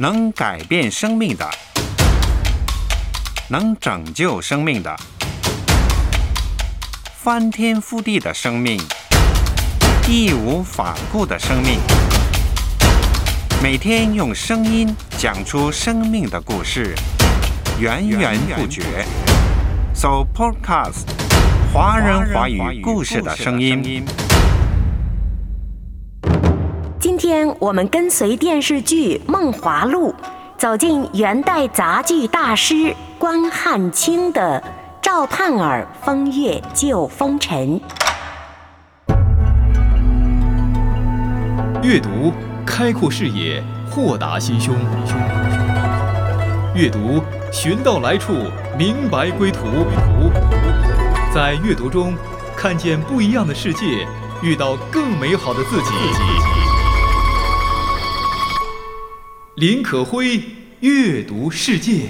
能改变生命的，能拯救生命的，翻天覆地的生命，义无反顾的生命，每天用声音讲出生命的故事，源源不绝。So Podcast，华人华语故事的声音。今天我们跟随电视剧《梦华录》，走进元代杂剧大师关汉卿的《赵盼儿风月旧风尘》。阅读开阔视野，豁达心胸；阅读寻到来处，明白归途。在阅读中看见不一样的世界，遇到更美好的自己。林可辉阅读世界。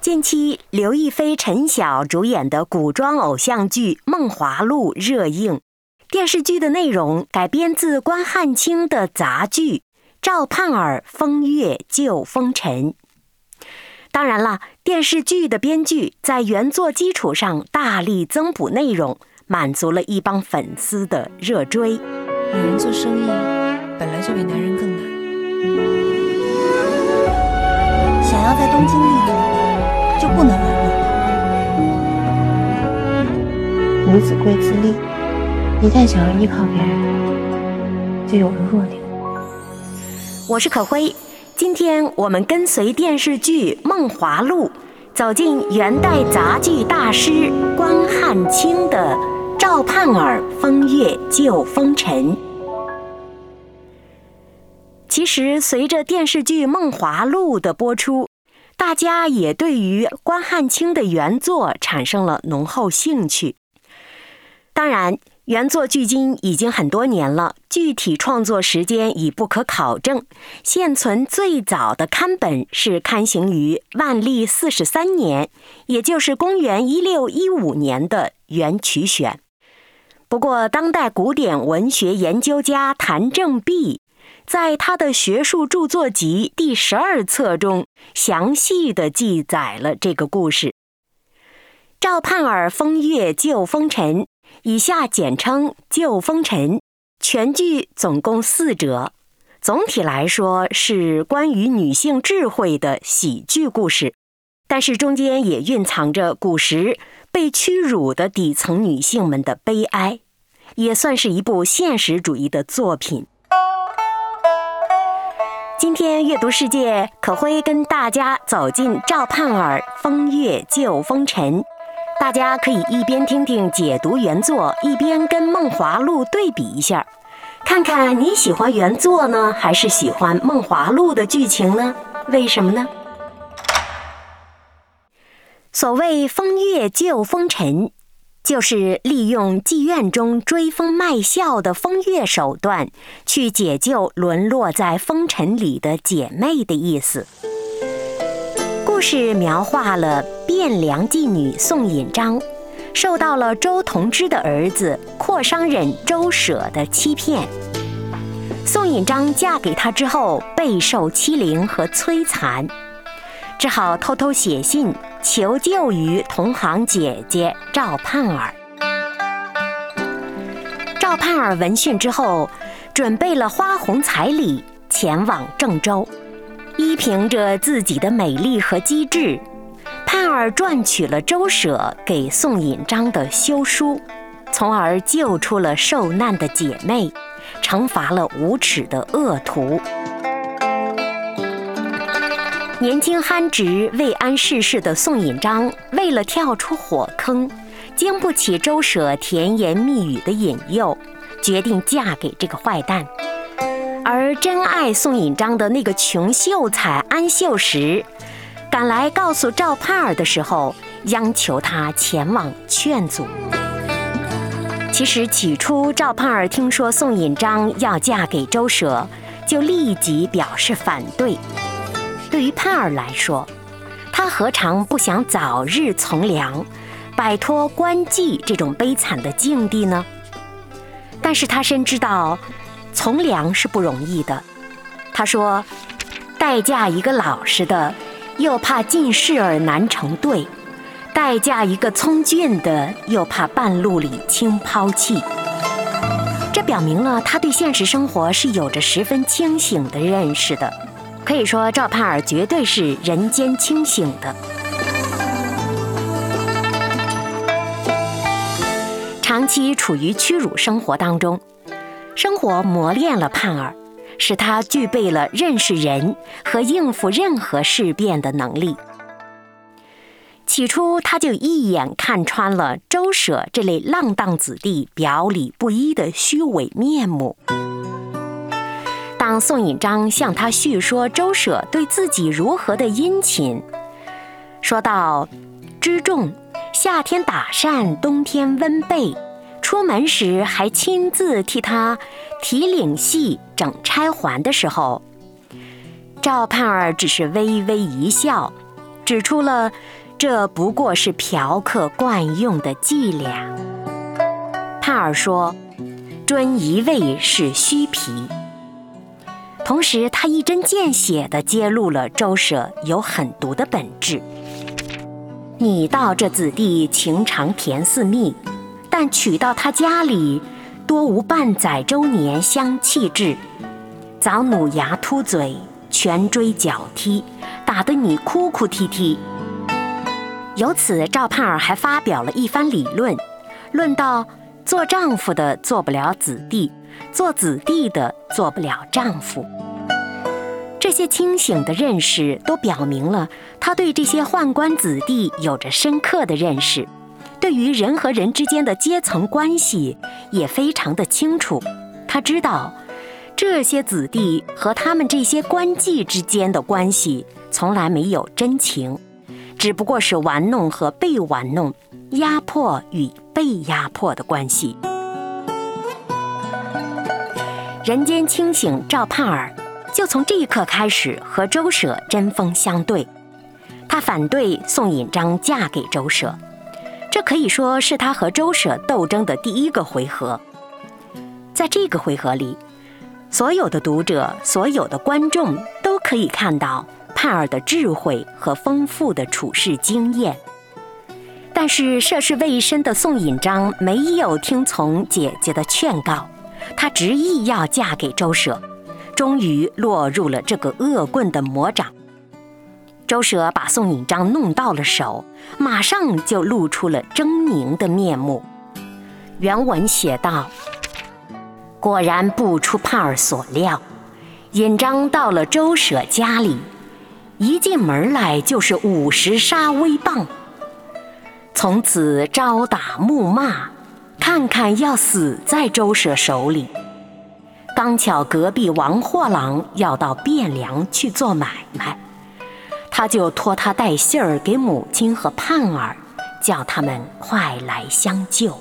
近期，刘亦菲、陈晓主演的古装偶像剧《梦华录》热映。电视剧的内容改编自关汉卿的杂剧《赵盼儿风月旧风尘》。当然了，电视剧的编剧在原作基础上大力增补内容。满足了一帮粉丝的热追。女人做生意本来就比男人更难。想要在东京立足，就不能软弱。女子贵自立，一旦想要依靠别人，就有了弱点。我是可辉，今天我们跟随电视剧《梦华录》，走进元代杂剧大师关汉卿的。赵盼儿风月旧风尘。其实，随着电视剧《梦华录》的播出，大家也对于关汉卿的原作产生了浓厚兴趣。当然，原作距今已经很多年了，具体创作时间已不可考证。现存最早的刊本是刊行于万历四十三年，也就是公元一六一五年的《元曲选》。不过，当代古典文学研究家谭正弼在他的学术著作集第十二册中，详细的记载了这个故事。赵盼儿风月旧风尘，以下简称旧风尘。全剧总共四折，总体来说是关于女性智慧的喜剧故事，但是中间也蕴藏着古时。被屈辱的底层女性们的悲哀，也算是一部现实主义的作品。今天阅读世界，可辉跟大家走进赵盼儿风月旧风尘，大家可以一边听听解读原作，一边跟《梦华录》对比一下，看看你喜欢原作呢，还是喜欢《梦华录》的剧情呢？为什么呢？所谓风月救风尘，就是利用妓院中追风卖笑的风月手段，去解救沦落在风尘里的姐妹的意思。故事描画了汴梁妓女宋引章，受到了周同之的儿子阔商人周舍的欺骗。宋引章嫁给他之后，备受欺凌和摧残。只好偷偷写信求救于同行姐姐赵盼儿。赵盼儿闻讯之后，准备了花红彩礼前往郑州，依凭着自己的美丽和机智，盼儿赚取了周舍给宋引章的休书，从而救出了受难的姐妹，惩罚了无耻的恶徒。年轻憨直、未谙世事的宋引章，为了跳出火坑，经不起周舍甜言蜜语的引诱，决定嫁给这个坏蛋。而真爱宋引章的那个穷秀才安秀实，赶来告诉赵盼儿的时候，央求他前往劝阻。其实起初，赵盼儿听说宋引章要嫁给周舍，就立即表示反对。对于盼儿来说，他何尝不想早日从良，摆脱官妓这种悲惨的境地呢？但是他深知道从良是不容易的。他说：“待嫁一个老实的，又怕进士而难成对；待嫁一个聪俊的，又怕半路里轻抛弃。”这表明了他对现实生活是有着十分清醒的认识的。可以说，赵盼儿绝对是人间清醒的。长期处于屈辱生活当中，生活磨练了盼儿。使他具备了认识人和应付任何事变的能力。起初，他就一眼看穿了周舍这类浪荡子弟表里不一的虚伪面目。当宋引章向他叙说周舍对自己如何的殷勤，说到知重夏天打扇，冬天温被。出门时还亲自替他提领系、整钗环的时候，赵盼儿只是微微一笑，指出了这不过是嫖客惯用的伎俩。盼儿说：“尊一味是虚皮。”同时，他一针见血地揭露了周舍有狠毒的本质。你道这子弟情长甜似蜜。但娶到他家里，多无半载周年相弃之，早努牙凸嘴，拳追脚踢，打得你哭哭啼啼。由此，赵盼儿还发表了一番理论，论到做丈夫的做不了子弟，做子弟的做不了丈夫。这些清醒的认识，都表明了他对这些宦官子弟有着深刻的认识。对于人和人之间的阶层关系也非常的清楚，他知道这些子弟和他们这些官妓之间的关系从来没有真情，只不过是玩弄和被玩弄、压迫与被压迫的关系。人间清醒赵盼儿就从这一刻开始和周舍针锋相对，他反对宋引章嫁给周舍。这可以说是他和周舍斗争的第一个回合。在这个回合里，所有的读者、所有的观众都可以看到盼儿的智慧和丰富的处事经验。但是涉世未深的宋引章没有听从姐姐的劝告，他执意要嫁给周舍，终于落入了这个恶棍的魔掌。周舍把宋引章弄到了手，马上就露出了狰狞的面目。原文写道：“果然不出盼儿所料，引章到了周舍家里，一进门来就是五十杀威棒，从此招打暮骂，看看要死在周舍手里。刚巧隔壁王货郎要到汴梁去做买卖。”他就托他带信儿给母亲和盼儿，叫他们快来相救。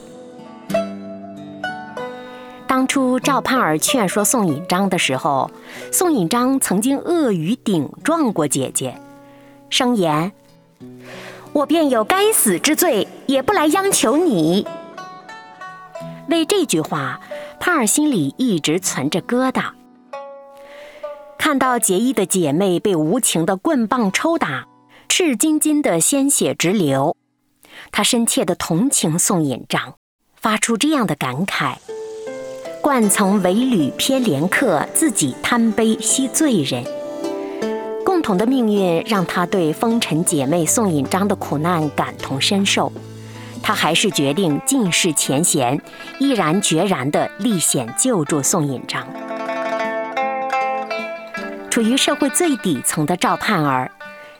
当初赵盼儿劝说宋引章的时候，宋引章曾经恶语顶撞过姐姐，声言：“我便有该死之罪，也不来央求你。”为这句话，帕尔心里一直存着疙瘩。看到结义的姐妹被无情的棍棒抽打，赤金金的鲜血直流，他深切的同情宋引章，发出这样的感慨：“惯从为吕偏怜客，自己贪杯惜罪人。”共同的命运让他对风尘姐妹宋引章的苦难感同身受，他还是决定尽释前嫌，毅然决然地历险救助宋引章。处于社会最底层的赵盼儿，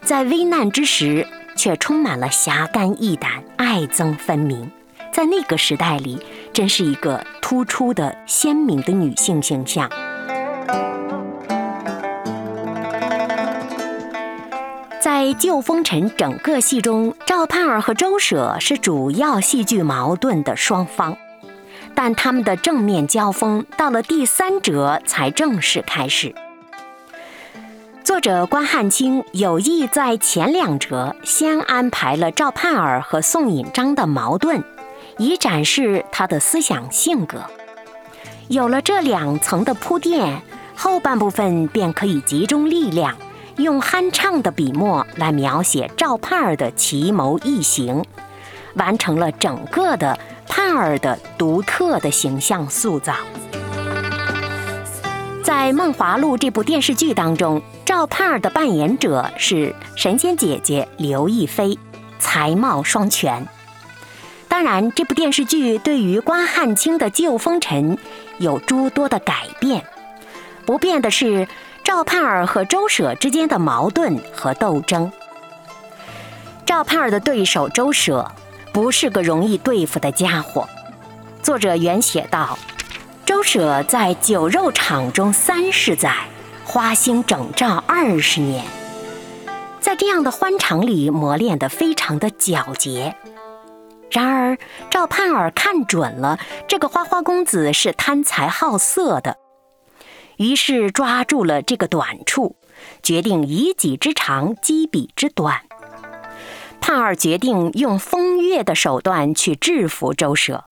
在危难之时却充满了侠肝义胆、爱憎分明，在那个时代里，真是一个突出的鲜明的女性形象。在《旧风尘》整个戏中，赵盼儿和周舍是主要戏剧矛盾的双方，但他们的正面交锋到了第三折才正式开始。作者关汉卿有意在前两折先安排了赵盼儿和宋引章的矛盾，以展示他的思想性格。有了这两层的铺垫，后半部分便可以集中力量，用酣畅的笔墨来描写赵盼儿的奇谋异行，完成了整个的盼儿的独特的形象塑造。在《梦华录》这部电视剧当中，赵盼儿的扮演者是神仙姐姐刘亦菲，才貌双全。当然，这部电视剧对于关汉卿的旧风尘有诸多的改变。不变的是赵盼儿和周舍之间的矛盾和斗争。赵盼儿的对手周舍不是个容易对付的家伙。作者原写道。周舍在酒肉场中三十载，花心整照二十年，在这样的欢场里磨练得非常的皎洁。然而赵盼儿看准了这个花花公子是贪财好色的，于是抓住了这个短处，决定以己之长击彼之短。盼儿决定用风月的手段去制服周舍。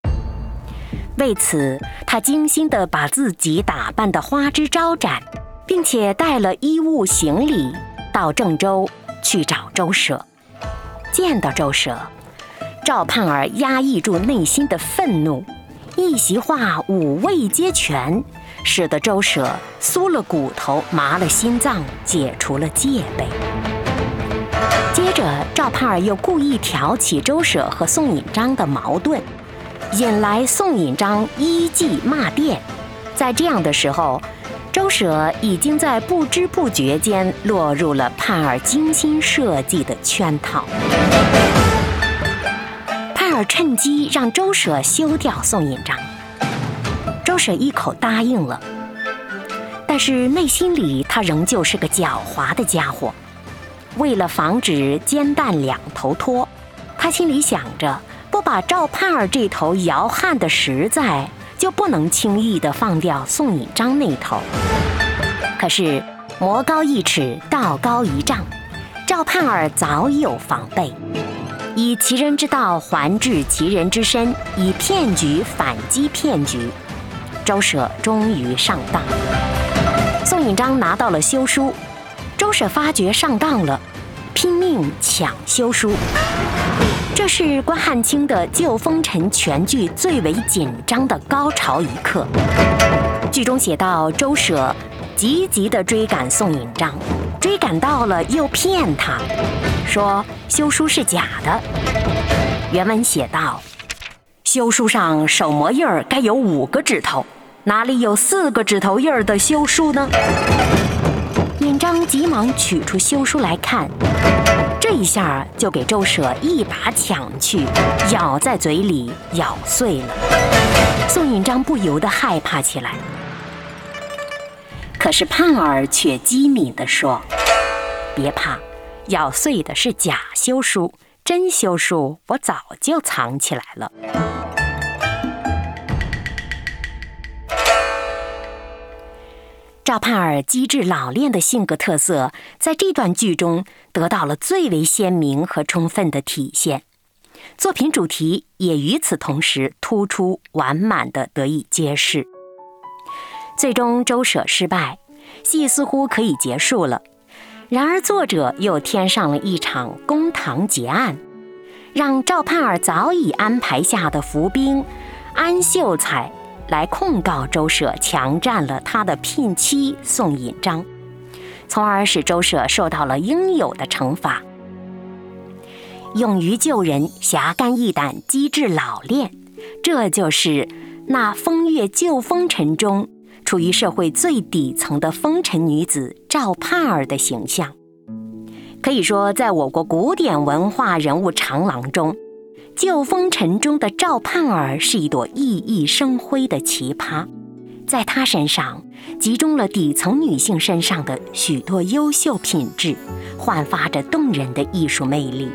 为此，他精心地把自己打扮得花枝招展，并且带了衣物行李到郑州去找周舍。见到周舍，赵盼儿压抑住内心的愤怒，一席话五味皆全，使得周舍酥了骨头、麻了心脏，解除了戒备。接着，赵盼儿又故意挑起周舍和宋引章的矛盾。引来宋引章一记骂殿，在这样的时候，周舍已经在不知不觉间落入了盼儿精心设计的圈套。盼儿趁机让周舍休掉宋引章，周婶一口答应了，但是内心里他仍旧是个狡猾的家伙。为了防止煎蛋两头脱，他心里想着。不把赵盼儿这头摇撼的实在，就不能轻易的放掉宋引章那头。可是魔高一尺，道高一丈，赵盼儿早有防备，以其人之道还治其人之身，以骗局反击骗局。周舍终于上当，宋引章拿到了休书，周舍发觉上当了，拼命抢休书。这是关汉卿的旧风尘全剧最为紧张的高潮一刻。剧中写到，周舍急急地追赶宋引章，追赶到了又骗他，说休书是假的。原文写道：休书上手模印儿该有五个指头，哪里有四个指头印儿的休书呢？尹章急忙取出休书来看。这一下就给周舍一把抢去，咬在嘴里咬碎了。宋尹章不由得害怕起来。可是盼儿却机敏地说：“别怕，咬碎的是假休书，真修术我早就藏起来了。”赵盼儿机智老练的性格特色，在这段剧中得到了最为鲜明和充分的体现，作品主题也与此同时突出完满的得以揭示。最终周舍失败，戏似乎可以结束了，然而作者又添上了一场公堂结案，让赵盼儿早已安排下的伏兵安秀才。来控告周舍强占了他的聘妻宋引章，从而使周舍受到了应有的惩罚。勇于救人、侠肝义胆、机智老练，这就是那风月旧风尘中处于社会最底层的风尘女子赵盼儿的形象。可以说，在我国古典文化人物长廊中。旧风尘中的赵盼儿是一朵熠熠生辉的奇葩，在她身上集中了底层女性身上的许多优秀品质，焕发着动人的艺术魅力。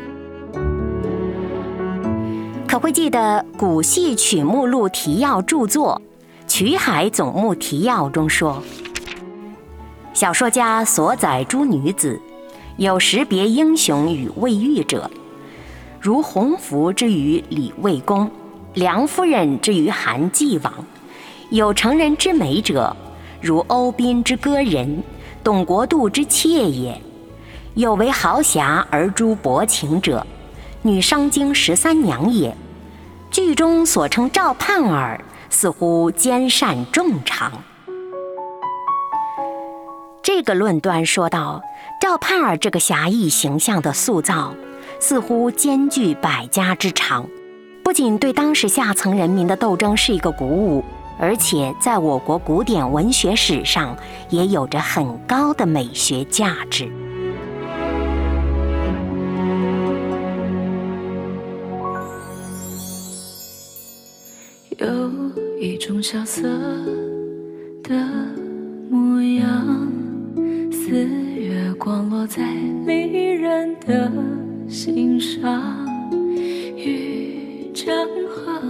可会记得古戏曲目录提要著作《曲海总目提要》中说，小说家所载诸女子，有识别英雄与未遇者。如洪福之于李卫公，梁夫人之于韩继王，有成人之美者，如欧宾之歌人，董国度之妾也；有为豪侠而诛薄情者，女商经十三娘也。剧中所称赵盼儿，似乎兼善众长。这个论断说道，赵盼儿这个侠义形象的塑造，似乎兼具百家之长，不仅对当时下层人民的斗争是一个鼓舞，而且在我国古典文学史上也有着很高的美学价值。有一种萧瑟的模样。似月光落在离人的心上，与江河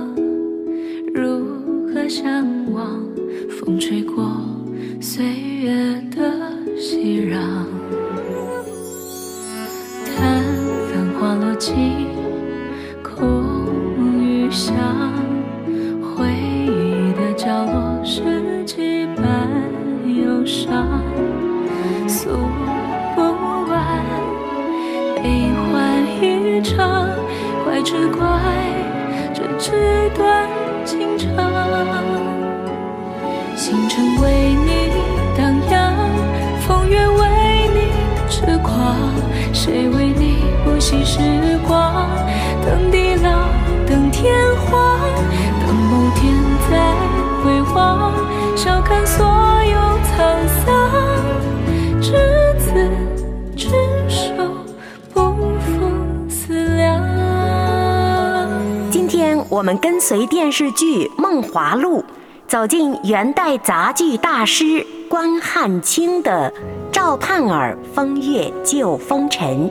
如何相望？风吹过岁月的熙攘，谁为你不惜时光？等地老，等天荒，等某天再回望，笑看所有沧桑。执子之手，不负思量今天我们跟随电视剧《梦华录》，走进元代杂剧大师关汉卿的《赵盼儿风月旧风尘》。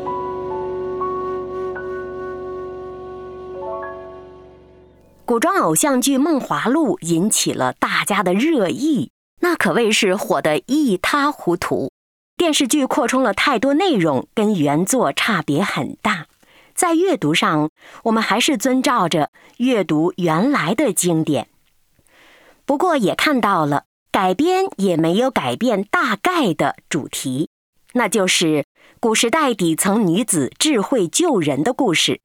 古装偶像剧《梦华录》引起了大家的热议，那可谓是火得一塌糊涂。电视剧扩充了太多内容，跟原作差别很大。在阅读上，我们还是遵照着阅读原来的经典。不过也看到了，改编也没有改变大概的主题，那就是古时代底层女子智慧救人的故事。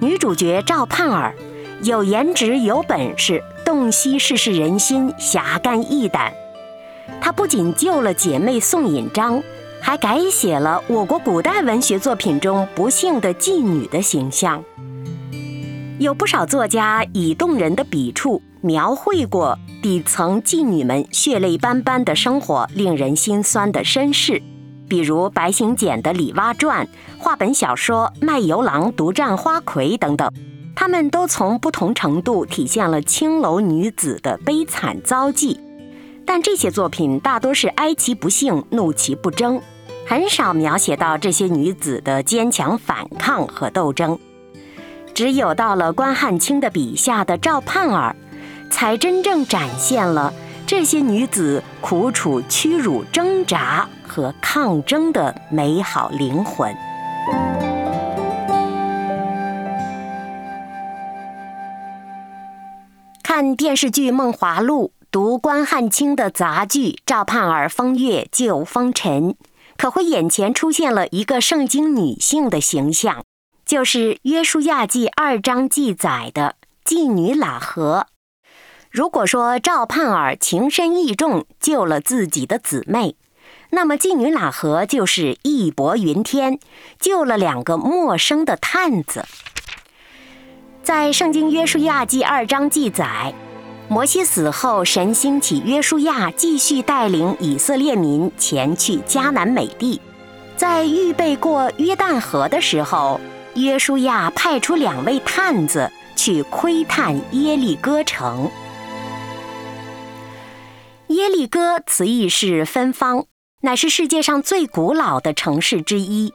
女主角赵盼儿有颜值、有本事，洞悉世事人心，侠肝义胆。她不仅救了姐妹宋引章，还改写了我国古代文学作品中不幸的妓女的形象。有不少作家以动人的笔触描绘过底层妓女们血泪斑斑的生活，令人心酸的身世，比如白行简的《李蛙传》，话本小说《卖油郎独占花魁》等等，他们都从不同程度体现了青楼女子的悲惨遭际。但这些作品大多是哀其不幸，怒其不争，很少描写到这些女子的坚强反抗和斗争。只有到了关汉卿的笔下的赵盼儿，才真正展现了这些女子苦楚、屈辱、挣扎和抗争的美好灵魂。看电视剧《梦华录》。读关汉卿的杂剧《赵盼儿风月旧风尘》，可会眼前出现了一个圣经女性的形象，就是《约书亚记》二章记载的妓女喇合。如果说赵盼儿情深义重，救了自己的姊妹，那么妓女喇合就是义薄云天，救了两个陌生的探子。在《圣经·约书亚记》二章记载。摩西死后，神兴起约书亚，继续带领以色列民前去迦南美地。在预备过约旦河的时候，约书亚派出两位探子去窥探耶利哥城。耶利哥词义是芬芳，乃是世界上最古老的城市之一。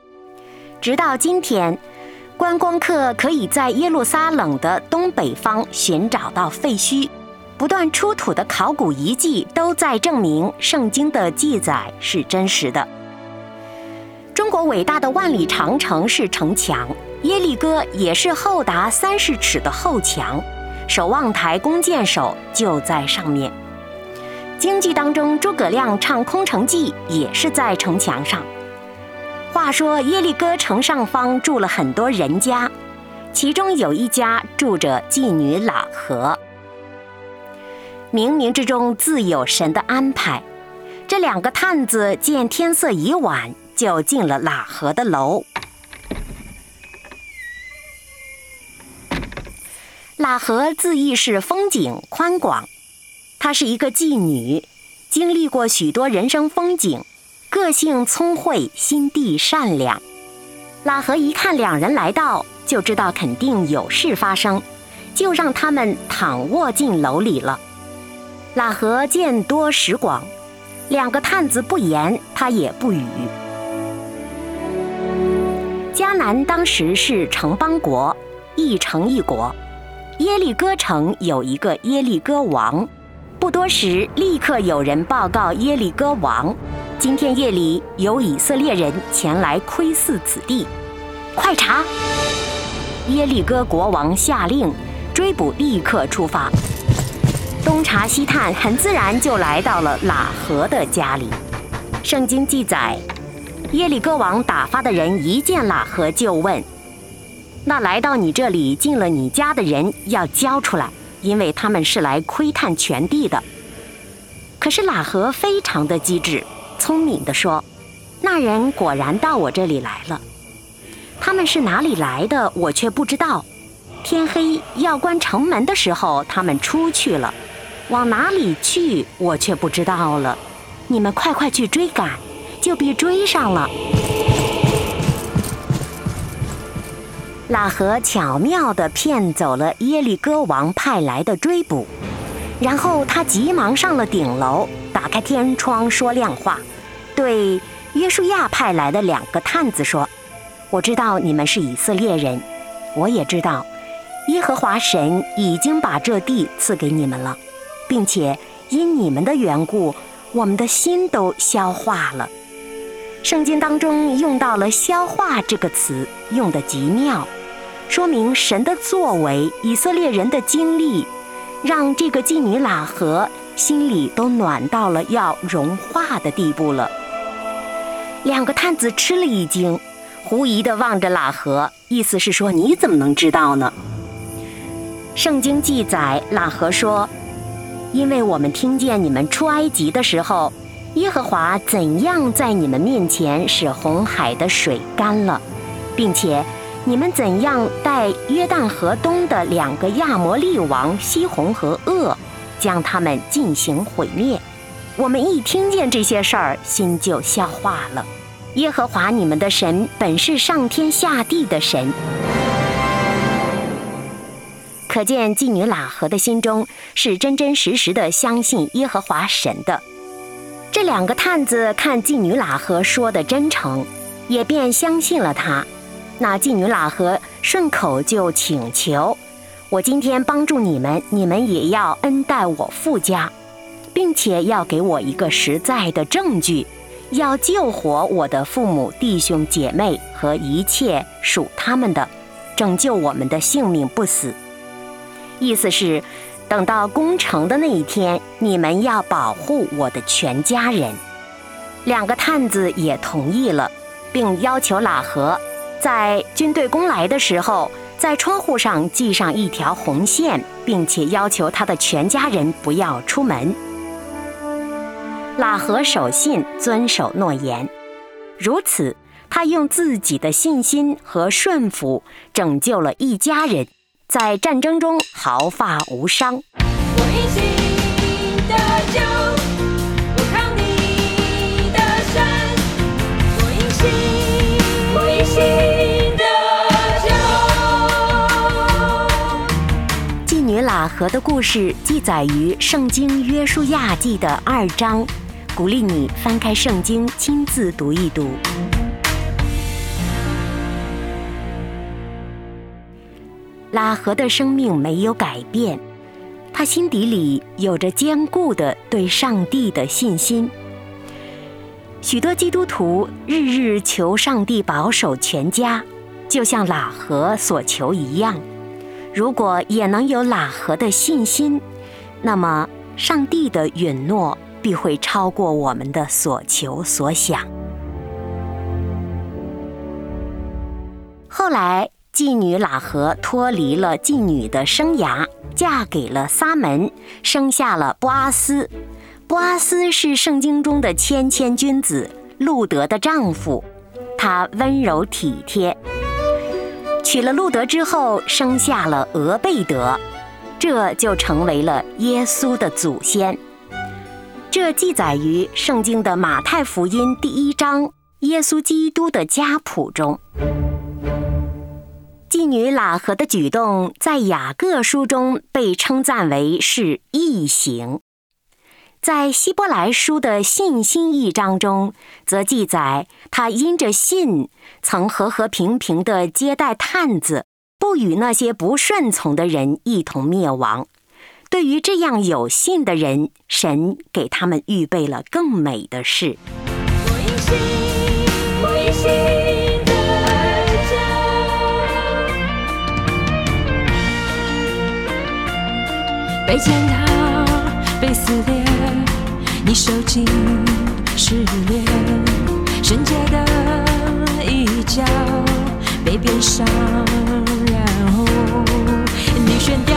直到今天，观光客可以在耶路撒冷的东北方寻找到废墟。不断出土的考古遗迹都在证明圣经的记载是真实的。中国伟大的万里长城是城墙，耶利哥也是厚达三十尺的厚墙，守望台弓箭手就在上面。京剧当中，诸葛亮唱《空城计》也是在城墙上。话说耶利哥城上方住了很多人家，其中有一家住着妓女喇合。冥冥之中自有神的安排，这两个探子见天色已晚，就进了喇合的楼。喇合自意是风景宽广，她是一个妓女，经历过许多人生风景，个性聪慧，心地善良。喇合一看两人来到，就知道肯定有事发生，就让他们躺卧进楼里了。喇合见多识广，两个探子不言，他也不语。迦南当时是城邦国，一城一国。耶利哥城有一个耶利哥王，不多时，立刻有人报告耶利哥王：今天夜里有以色列人前来窥伺此地，快查！耶利哥国王下令，追捕立刻出发。东查西探，很自然就来到了喇合的家里。圣经记载，耶利哥王打发的人一见喇合就问：“那来到你这里进了你家的人要交出来，因为他们是来窥探全地的。”可是喇合非常的机智、聪明地说：“那人果然到我这里来了，他们是哪里来的，我却不知道。天黑要关城门的时候，他们出去了。”往哪里去，我却不知道了。你们快快去追赶，就别追上了。喇合巧妙地骗走了耶利哥王派来的追捕，然后他急忙上了顶楼，打开天窗说亮话，对约书亚派来的两个探子说：“我知道你们是以色列人，我也知道耶和华神已经把这地赐给你们了。”并且因你们的缘故，我们的心都消化了。圣经当中用到了“消化”这个词，用的极妙，说明神的作为、以色列人的经历，让这个妓女喇合心里都暖到了要融化的地步了。两个探子吃了一惊，狐疑地望着喇合，意思是说：“你怎么能知道呢？”圣经记载，喇合说。因为我们听见你们出埃及的时候，耶和华怎样在你们面前使红海的水干了，并且你们怎样带约旦河东的两个亚摩利王西红和噩，将他们进行毁灭。我们一听见这些事儿，心就消化了。耶和华你们的神本是上天下地的神。可见妓女喇合的心中是真真实实的相信耶和华神的。这两个探子看妓女喇合说的真诚，也便相信了他。那妓女喇合顺口就请求：“我今天帮助你们，你们也要恩待我父家，并且要给我一个实在的证据，要救活我的父母、弟兄、姐妹和一切属他们的，拯救我们的性命不死。”意思是，等到攻城的那一天，你们要保护我的全家人。两个探子也同意了，并要求喇合在军队攻来的时候，在窗户上系上一条红线，并且要求他的全家人不要出门。喇合守信，遵守诺言，如此，他用自己的信心和顺服拯救了一家人。在战争中毫发无伤。妓女喇合的故事记载于《圣经约书亚记》的二章，鼓励你翻开圣经亲自读一读。拉合的生命没有改变，他心底里有着坚固的对上帝的信心。许多基督徒日日求上帝保守全家，就像喇合所求一样。如果也能有喇合的信心，那么上帝的允诺必会超过我们的所求所想。后来，妓女喇合脱离了妓女的生涯，嫁给了撒门，生下了波阿斯。波阿斯是圣经中的谦谦君子，路德的丈夫，他温柔体贴。娶了路德之后，生下了俄贝德，这就成为了耶稣的祖先。这记载于圣经的马太福音第一章耶稣基督的家谱中。妓女喇合的举动在雅各书中被称赞为是异行。在希伯来书的信心一章中，则记载他因着信，曾和和平平地接待探子，不与那些不顺从的人一同灭亡。对于这样有信的人，神给他们预备了更美的事。被践踏，被撕裂。你受尽失恋，圣洁的一角被鞭伤，然后你选掉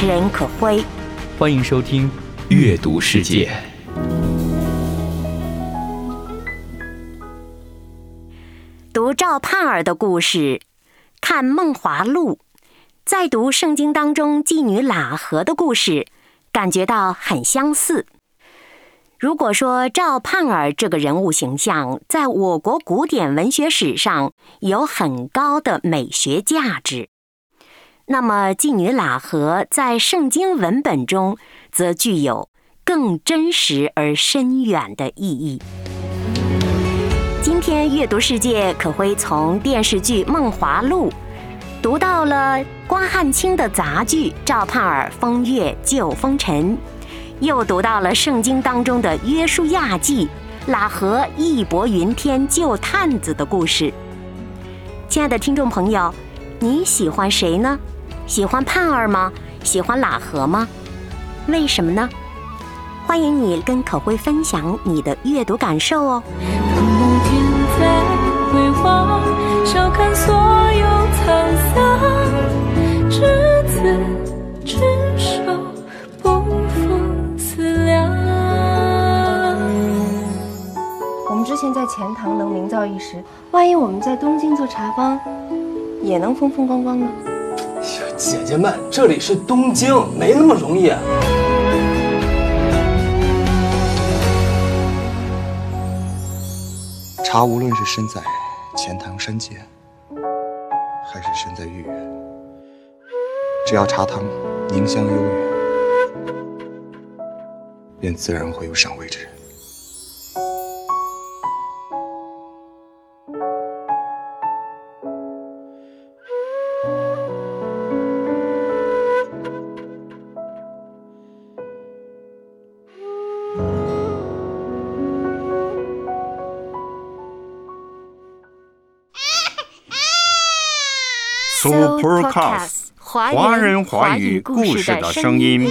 持人可辉，欢迎收听《阅读世界》。读赵盼儿的故事，看《梦华录》，再读圣经当中妓女喇合的故事，感觉到很相似。如果说赵盼儿这个人物形象在我国古典文学史上有很高的美学价值，那么，妓女喇合在圣经文本中则具有更真实而深远的意义。今天阅读世界可会从电视剧《梦华录》读到了关汉卿的杂剧《赵盼儿风月救风尘》，又读到了圣经当中的《约书亚记》喇合义薄云天救探子的故事。亲爱的听众朋友，你喜欢谁呢？喜欢盼儿吗？喜欢喇合吗？为什么呢？欢迎你跟可辉分享你的阅读感受哦。我们之前在钱塘能名噪一时，万一我们在东京做茶坊，也能风风光光呢？姐姐们，这里是东京，没那么容易。茶无论是身在钱塘山间，还是身在豫园，只要茶汤凝香悠远，便自然会有赏味之人。Supercast，华人华语故事的声音。